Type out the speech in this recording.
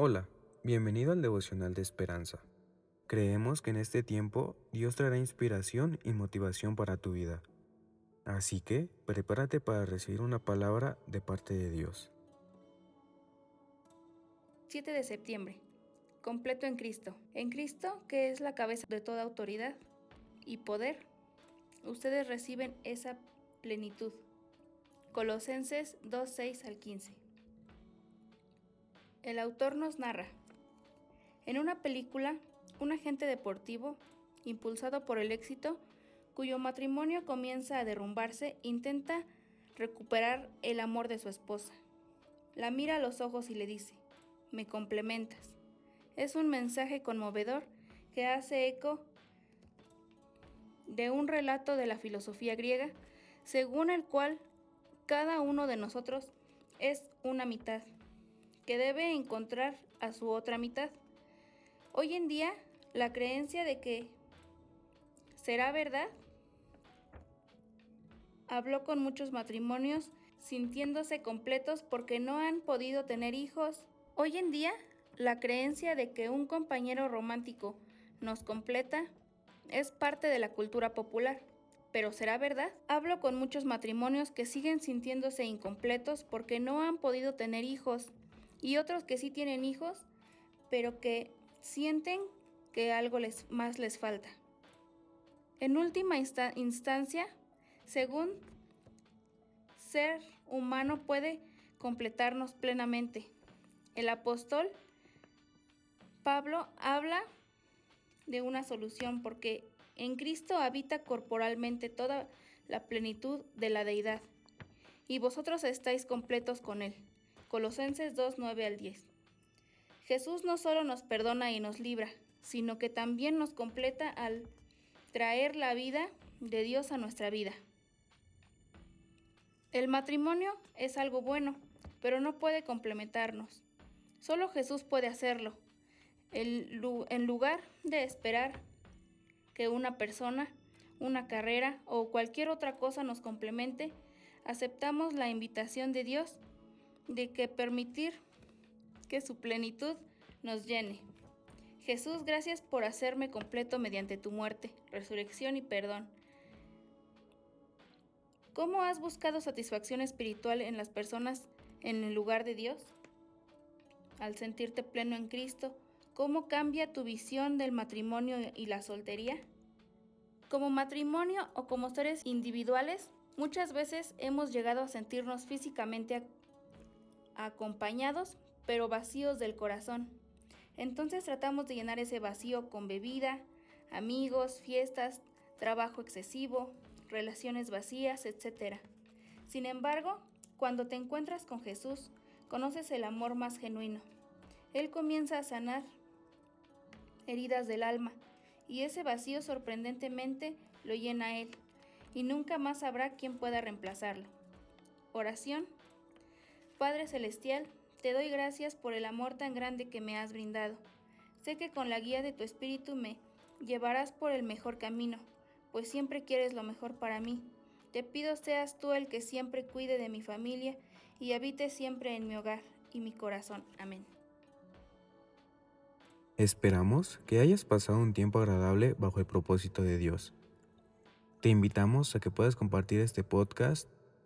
Hola, bienvenido al devocional de esperanza. Creemos que en este tiempo Dios traerá inspiración y motivación para tu vida. Así que prepárate para recibir una palabra de parte de Dios. 7 de septiembre. Completo en Cristo. En Cristo, que es la cabeza de toda autoridad y poder, ustedes reciben esa plenitud. Colosenses 2, 6 al 15. El autor nos narra. En una película, un agente deportivo, impulsado por el éxito, cuyo matrimonio comienza a derrumbarse, intenta recuperar el amor de su esposa. La mira a los ojos y le dice, me complementas. Es un mensaje conmovedor que hace eco de un relato de la filosofía griega, según el cual cada uno de nosotros es una mitad, que debe encontrar a su otra mitad. Hoy en día, la creencia de que será verdad habló con muchos matrimonios sintiéndose completos porque no han podido tener hijos. Hoy en día, la creencia de que un compañero romántico nos completa es parte de la cultura popular. Pero ¿será verdad? Hablo con muchos matrimonios que siguen sintiéndose incompletos porque no han podido tener hijos y otros que sí tienen hijos, pero que sienten que algo les, más les falta. En última instancia, según ser humano puede completarnos plenamente. El apóstol Pablo habla de una solución porque en Cristo habita corporalmente toda la plenitud de la deidad, y vosotros estáis completos con Él. Colosenses 2, 9 al 10. Jesús no solo nos perdona y nos libra, sino que también nos completa al traer la vida de Dios a nuestra vida. El matrimonio es algo bueno, pero no puede complementarnos. Solo Jesús puede hacerlo. en lugar de esperar que una persona, una carrera o cualquier otra cosa nos complemente, aceptamos la invitación de Dios de que permitir que su plenitud nos llene. Jesús, gracias por hacerme completo mediante tu muerte, resurrección y perdón. ¿Cómo has buscado satisfacción espiritual en las personas en el lugar de Dios? Al sentirte pleno en Cristo, ¿Cómo cambia tu visión del matrimonio y la soltería? Como matrimonio o como seres individuales, muchas veces hemos llegado a sentirnos físicamente acompañados, pero vacíos del corazón. Entonces tratamos de llenar ese vacío con bebida, amigos, fiestas, trabajo excesivo, relaciones vacías, etc. Sin embargo, cuando te encuentras con Jesús, conoces el amor más genuino. Él comienza a sanar heridas del alma, y ese vacío sorprendentemente lo llena Él, y nunca más habrá quien pueda reemplazarlo. Oración. Padre Celestial, te doy gracias por el amor tan grande que me has brindado. Sé que con la guía de tu Espíritu me llevarás por el mejor camino, pues siempre quieres lo mejor para mí. Te pido seas tú el que siempre cuide de mi familia y habite siempre en mi hogar y mi corazón. Amén. Esperamos que hayas pasado un tiempo agradable bajo el propósito de Dios. Te invitamos a que puedas compartir este podcast